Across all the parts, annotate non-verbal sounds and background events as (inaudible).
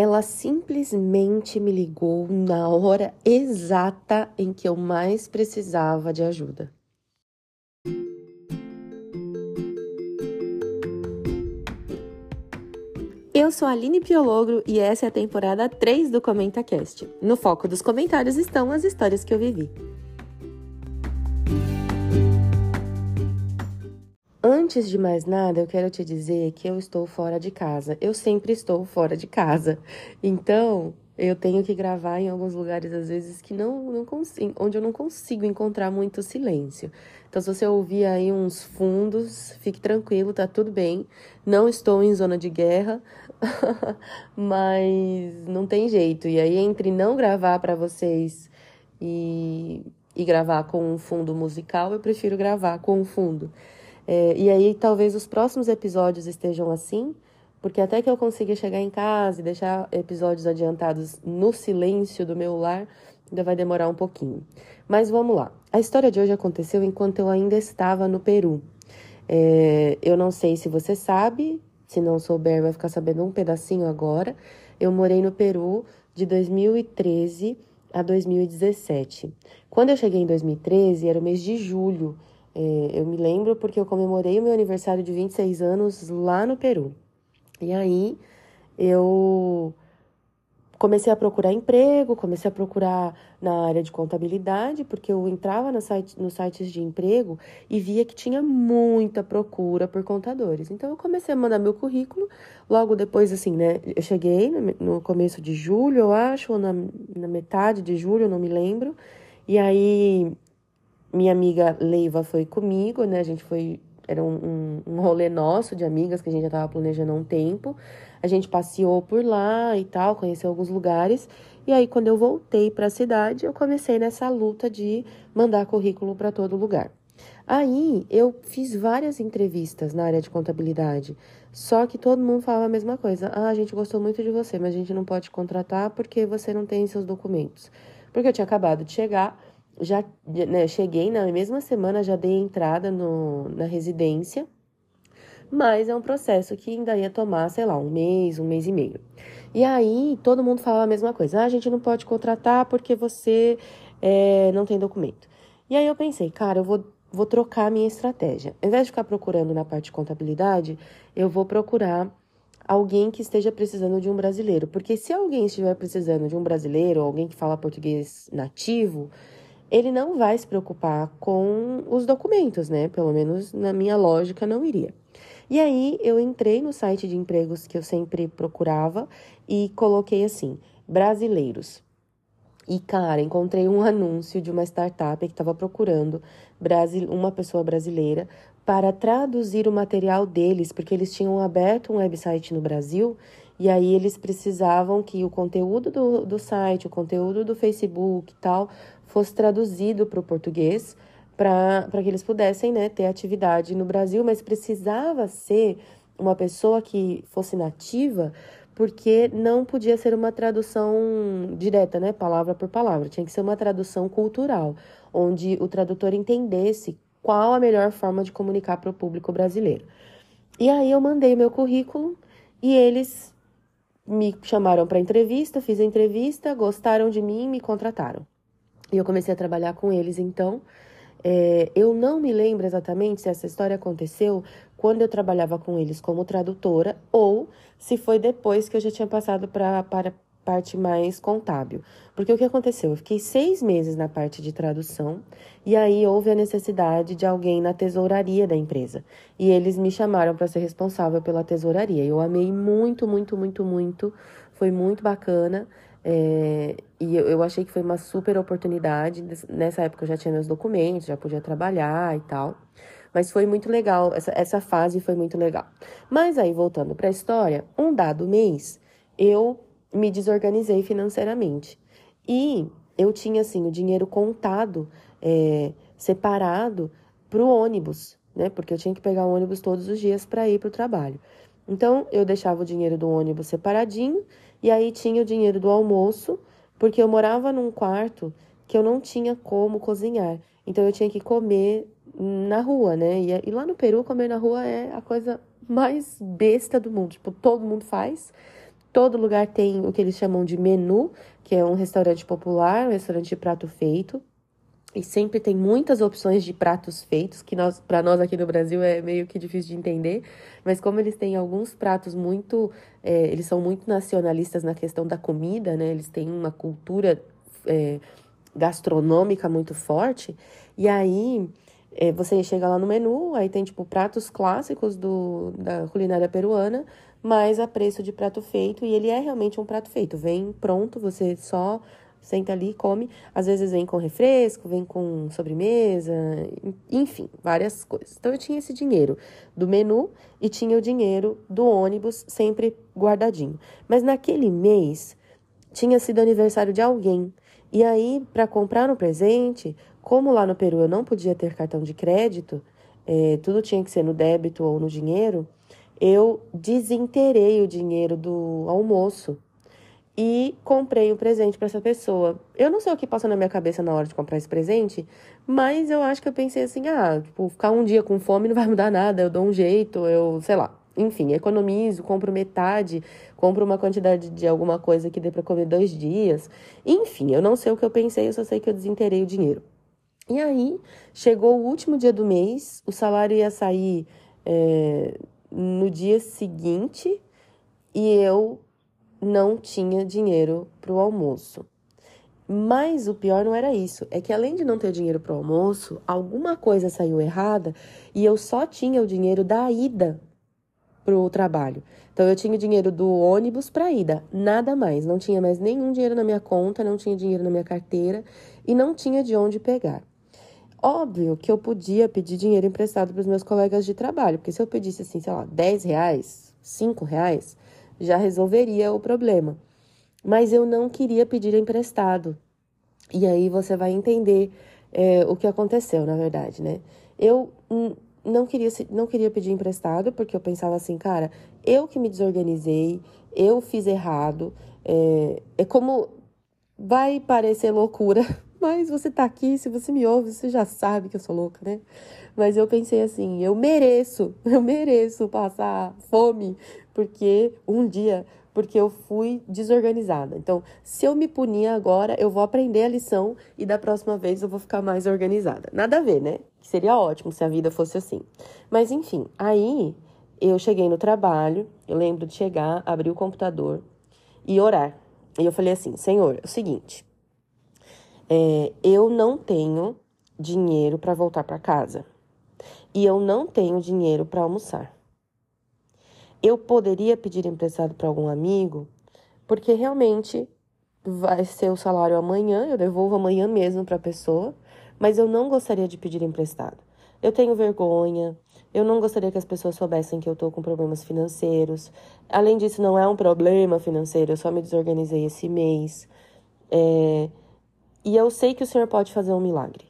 ela simplesmente me ligou na hora exata em que eu mais precisava de ajuda. Eu sou a Aline Piologro e essa é a temporada 3 do ComentaCast. No foco dos comentários estão as histórias que eu vivi. Antes de mais nada, eu quero te dizer que eu estou fora de casa. Eu sempre estou fora de casa. Então, eu tenho que gravar em alguns lugares, às vezes, que não, não consigo, onde eu não consigo encontrar muito silêncio. Então, se você ouvir aí uns fundos, fique tranquilo, tá tudo bem. Não estou em zona de guerra, (laughs) mas não tem jeito. E aí, entre não gravar para vocês e, e gravar com um fundo musical, eu prefiro gravar com um fundo. É, e aí talvez os próximos episódios estejam assim, porque até que eu consiga chegar em casa e deixar episódios adiantados no silêncio do meu lar, ainda vai demorar um pouquinho. Mas vamos lá. A história de hoje aconteceu enquanto eu ainda estava no Peru. É, eu não sei se você sabe, se não souber, vai ficar sabendo um pedacinho agora. Eu morei no Peru de 2013 a 2017. Quando eu cheguei em 2013, era o mês de julho. É, eu me lembro porque eu comemorei o meu aniversário de 26 anos lá no Peru. E aí eu comecei a procurar emprego, comecei a procurar na área de contabilidade, porque eu entrava no site, nos sites de emprego e via que tinha muita procura por contadores. Então eu comecei a mandar meu currículo. Logo depois, assim, né? Eu cheguei no começo de julho, eu acho, ou na, na metade de julho, não me lembro. E aí minha amiga Leiva foi comigo, né? A gente foi. Era um, um, um rolê nosso de amigas que a gente já estava planejando há um tempo. A gente passeou por lá e tal, conheceu alguns lugares. E aí, quando eu voltei para a cidade, eu comecei nessa luta de mandar currículo para todo lugar. Aí eu fiz várias entrevistas na área de contabilidade, só que todo mundo falava a mesma coisa. Ah, a gente gostou muito de você, mas a gente não pode contratar porque você não tem seus documentos. Porque eu tinha acabado de chegar, já né, cheguei na mesma semana, já dei entrada no, na residência, mas é um processo que ainda ia tomar, sei lá, um mês, um mês e meio. E aí todo mundo falava a mesma coisa: ah, a gente não pode contratar porque você é, não tem documento. E aí eu pensei, cara, eu vou, vou trocar a minha estratégia. Ao invés de ficar procurando na parte de contabilidade, eu vou procurar alguém que esteja precisando de um brasileiro. Porque se alguém estiver precisando de um brasileiro, alguém que fala português nativo, ele não vai se preocupar com os documentos, né? Pelo menos na minha lógica não iria. E aí eu entrei no site de empregos que eu sempre procurava e coloquei assim: brasileiros. E, cara, encontrei um (laughs) anúncio de uma startup que estava procurando uma pessoa brasileira para traduzir o material deles, porque eles tinham aberto um website no Brasil e aí eles precisavam que o conteúdo do, do site, o conteúdo do Facebook e tal, fosse traduzido para o português para que eles pudessem né, ter atividade no Brasil, mas precisava ser uma pessoa que fosse nativa, porque não podia ser uma tradução direta, né, palavra por palavra, tinha que ser uma tradução cultural, onde o tradutor entendesse qual a melhor forma de comunicar para o público brasileiro. E aí eu mandei meu currículo e eles me chamaram para entrevista, fiz a entrevista, gostaram de mim, me contrataram. E eu comecei a trabalhar com eles, então. É, eu não me lembro exatamente se essa história aconteceu quando eu trabalhava com eles como tradutora ou se foi depois que eu já tinha passado para para parte mais contábil. Porque o que aconteceu? Eu fiquei seis meses na parte de tradução e aí houve a necessidade de alguém na tesouraria da empresa. E eles me chamaram para ser responsável pela tesouraria. Eu amei muito, muito, muito, muito. Foi muito bacana. É, e eu, eu achei que foi uma super oportunidade. Nessa época eu já tinha meus documentos, já podia trabalhar e tal. Mas foi muito legal, essa, essa fase foi muito legal. Mas aí, voltando para a história, um dado mês, eu me desorganizei financeiramente. E eu tinha, assim, o dinheiro contado, é, separado para o ônibus, né? Porque eu tinha que pegar o ônibus todos os dias para ir para o trabalho. Então, eu deixava o dinheiro do ônibus separadinho e aí tinha o dinheiro do almoço, porque eu morava num quarto que eu não tinha como cozinhar. Então eu tinha que comer na rua, né? E, e lá no Peru, comer na rua é a coisa mais besta do mundo. Tipo, todo mundo faz. Todo lugar tem o que eles chamam de menu, que é um restaurante popular, um restaurante de prato feito. E sempre tem muitas opções de pratos feitos, que nós, para nós aqui no Brasil é meio que difícil de entender, mas como eles têm alguns pratos muito, é, eles são muito nacionalistas na questão da comida, né? Eles têm uma cultura é, gastronômica muito forte, e aí é, você chega lá no menu, aí tem tipo pratos clássicos do, da culinária peruana, mas a preço de prato feito, e ele é realmente um prato feito, vem pronto, você só senta ali e come. Às vezes vem com refresco, vem com sobremesa, enfim, várias coisas. Então eu tinha esse dinheiro do menu e tinha o dinheiro do ônibus sempre guardadinho. Mas naquele mês tinha sido aniversário de alguém. E aí, para comprar um presente, como lá no Peru eu não podia ter cartão de crédito, é, tudo tinha que ser no débito ou no dinheiro, eu desinterei o dinheiro do almoço e comprei um presente para essa pessoa. Eu não sei o que passou na minha cabeça na hora de comprar esse presente, mas eu acho que eu pensei assim: ah, tipo, ficar um dia com fome não vai mudar nada, eu dou um jeito, eu, sei lá. Enfim, economizo, compro metade, compro uma quantidade de alguma coisa que dê para comer dois dias. Enfim, eu não sei o que eu pensei, eu só sei que eu desinterei o dinheiro. E aí, chegou o último dia do mês, o salário ia sair é, no dia seguinte e eu não tinha dinheiro para o almoço. Mas o pior não era isso, é que além de não ter dinheiro para o almoço, alguma coisa saiu errada e eu só tinha o dinheiro da ida para o trabalho. Então eu tinha o dinheiro do ônibus para ida, nada mais. Não tinha mais nenhum dinheiro na minha conta, não tinha dinheiro na minha carteira e não tinha de onde pegar. Óbvio que eu podia pedir dinheiro emprestado para os meus colegas de trabalho, porque se eu pedisse assim, sei lá, 10 reais, 5 reais, já resolveria o problema. Mas eu não queria pedir emprestado. E aí você vai entender é, o que aconteceu, na verdade, né? Eu não queria, não queria pedir emprestado, porque eu pensava assim, cara, eu que me desorganizei, eu fiz errado. É, é como. Vai parecer loucura, (laughs) mas você tá aqui, se você me ouve, você já sabe que eu sou louca, né? Mas eu pensei assim, eu mereço, (laughs) eu mereço passar fome, porque um dia, porque eu fui desorganizada. Então, se eu me punir agora, eu vou aprender a lição e da próxima vez eu vou ficar mais organizada. Nada a ver, né? Seria ótimo se a vida fosse assim. Mas enfim, aí eu cheguei no trabalho, eu lembro de chegar, abrir o computador e orar. E eu falei assim: Senhor, é o seguinte, é, eu não tenho dinheiro para voltar para casa e eu não tenho dinheiro para almoçar. Eu poderia pedir emprestado para algum amigo, porque realmente vai ser o salário amanhã, eu devolvo amanhã mesmo para a pessoa, mas eu não gostaria de pedir emprestado. Eu tenho vergonha, eu não gostaria que as pessoas soubessem que eu estou com problemas financeiros. Além disso, não é um problema financeiro, eu só me desorganizei esse mês. É... E eu sei que o Senhor pode fazer um milagre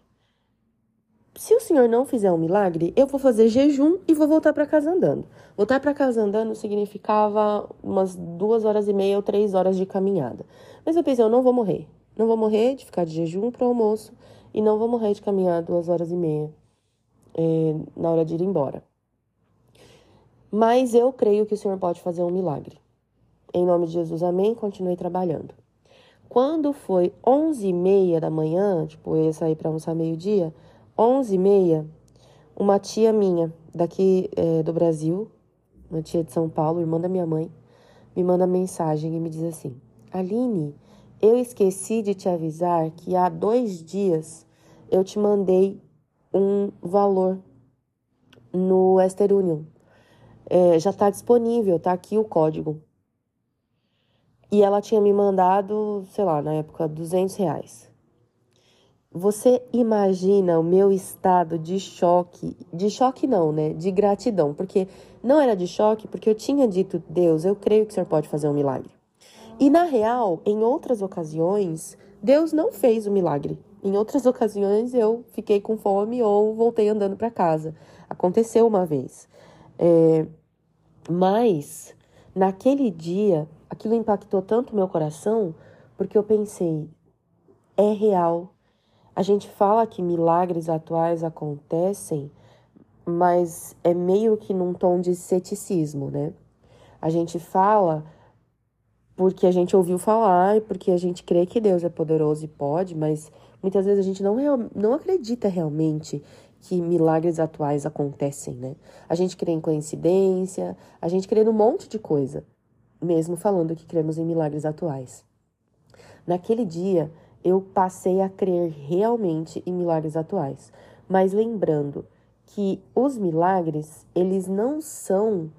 se o senhor não fizer um milagre, eu vou fazer jejum e vou voltar para casa andando. Voltar para casa andando significava umas duas horas e meia ou três horas de caminhada. Mas eu pensei, eu não vou morrer. Não vou morrer de ficar de jejum para o almoço e não vou morrer de caminhar duas horas e meia é, na hora de ir embora. Mas eu creio que o Senhor pode fazer um milagre. Em nome de Jesus, amém. Continuei trabalhando. Quando foi onze e meia da manhã, tipo, eu ia sair para almoçar meio-dia, onze e meia, uma tia minha daqui é, do Brasil, uma tia de São Paulo, irmã da minha mãe, me manda mensagem e me diz assim: Aline, eu esqueci de te avisar que há dois dias eu te mandei um valor no Western Union. É, já está disponível, tá aqui o código. E ela tinha me mandado, sei lá, na época, 200 reais. Você imagina o meu estado de choque, de choque não, né? De gratidão, porque não era de choque, porque eu tinha dito, Deus, eu creio que o Senhor pode fazer um milagre. E na real, em outras ocasiões, Deus não fez o milagre. Em outras ocasiões eu fiquei com fome ou voltei andando para casa. Aconteceu uma vez. É... Mas naquele dia, aquilo impactou tanto meu coração, porque eu pensei, é real a gente fala que milagres atuais acontecem, mas é meio que num tom de ceticismo, né? A gente fala porque a gente ouviu falar e porque a gente crê que Deus é poderoso e pode, mas muitas vezes a gente não, real, não acredita realmente que milagres atuais acontecem, né? A gente crê em coincidência, a gente crê num monte de coisa, mesmo falando que cremos em milagres atuais. Naquele dia, eu passei a crer realmente em milagres atuais, mas lembrando que os milagres, eles não são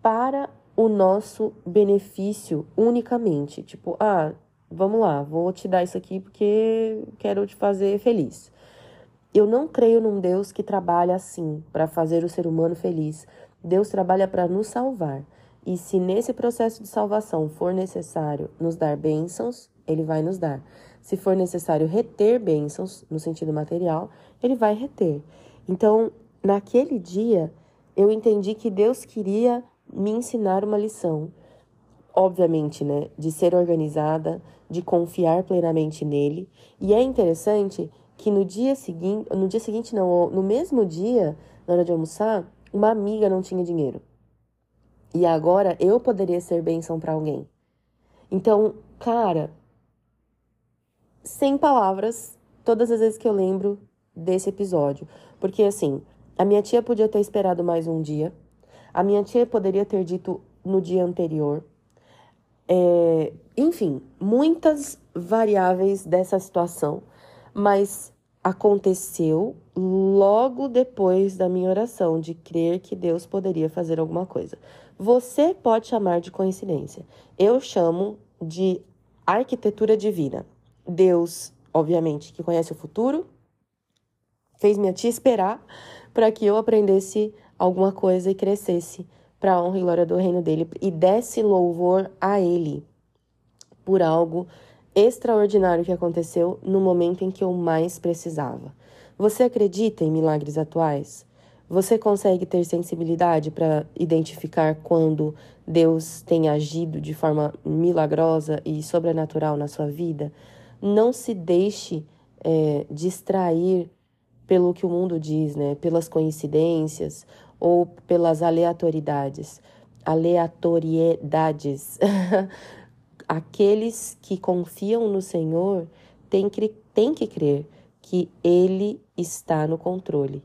para o nosso benefício unicamente. Tipo, ah, vamos lá, vou te dar isso aqui porque quero te fazer feliz. Eu não creio num Deus que trabalha assim, para fazer o ser humano feliz. Deus trabalha para nos salvar. E se nesse processo de salvação for necessário nos dar bênçãos, ele vai nos dar. Se for necessário reter bênçãos, no sentido material, ele vai reter. Então, naquele dia, eu entendi que Deus queria me ensinar uma lição. Obviamente, né? De ser organizada, de confiar plenamente nele. E é interessante que no dia seguinte, no dia seguinte não, no mesmo dia, na hora de almoçar, uma amiga não tinha dinheiro. E agora eu poderia ser bênção para alguém. Então, cara, sem palavras, todas as vezes que eu lembro desse episódio, porque assim, a minha tia podia ter esperado mais um dia, a minha tia poderia ter dito no dia anterior, é, enfim, muitas variáveis dessa situação mas aconteceu logo depois da minha oração de crer que Deus poderia fazer alguma coisa. Você pode chamar de coincidência. Eu chamo de arquitetura divina. Deus, obviamente, que conhece o futuro, fez minha tia esperar para que eu aprendesse alguma coisa e crescesse para a honra e glória do reino dele e desse louvor a ele por algo extraordinário que aconteceu no momento em que eu mais precisava. Você acredita em milagres atuais? Você consegue ter sensibilidade para identificar quando Deus tem agido de forma milagrosa e sobrenatural na sua vida? Não se deixe é, distrair pelo que o mundo diz, né? Pelas coincidências ou pelas aleatoriedades. Aleatoriedades. (laughs) aqueles que confiam no Senhor têm que, têm que crer que Ele está no controle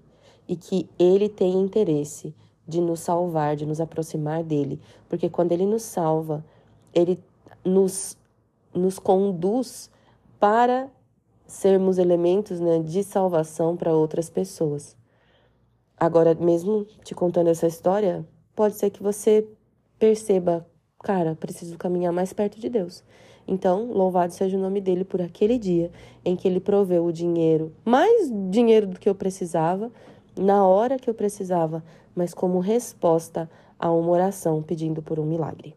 e que Ele tem interesse de nos salvar, de nos aproximar dele, porque quando Ele nos salva, Ele nos, nos conduz para sermos elementos né, de salvação para outras pessoas. Agora, mesmo te contando essa história, pode ser que você perceba cara, preciso caminhar mais perto de Deus. Então, louvado seja o nome dele por aquele dia em que ele proveu o dinheiro, mais dinheiro do que eu precisava, na hora que eu precisava, mas como resposta a uma oração pedindo por um milagre.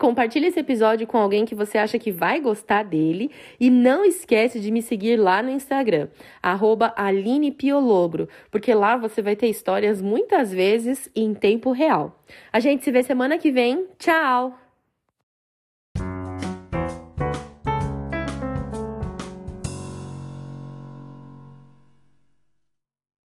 Compartilhe esse episódio com alguém que você acha que vai gostar dele e não esquece de me seguir lá no Instagram, @alinepiologro, porque lá você vai ter histórias muitas vezes em tempo real. A gente se vê semana que vem. Tchau!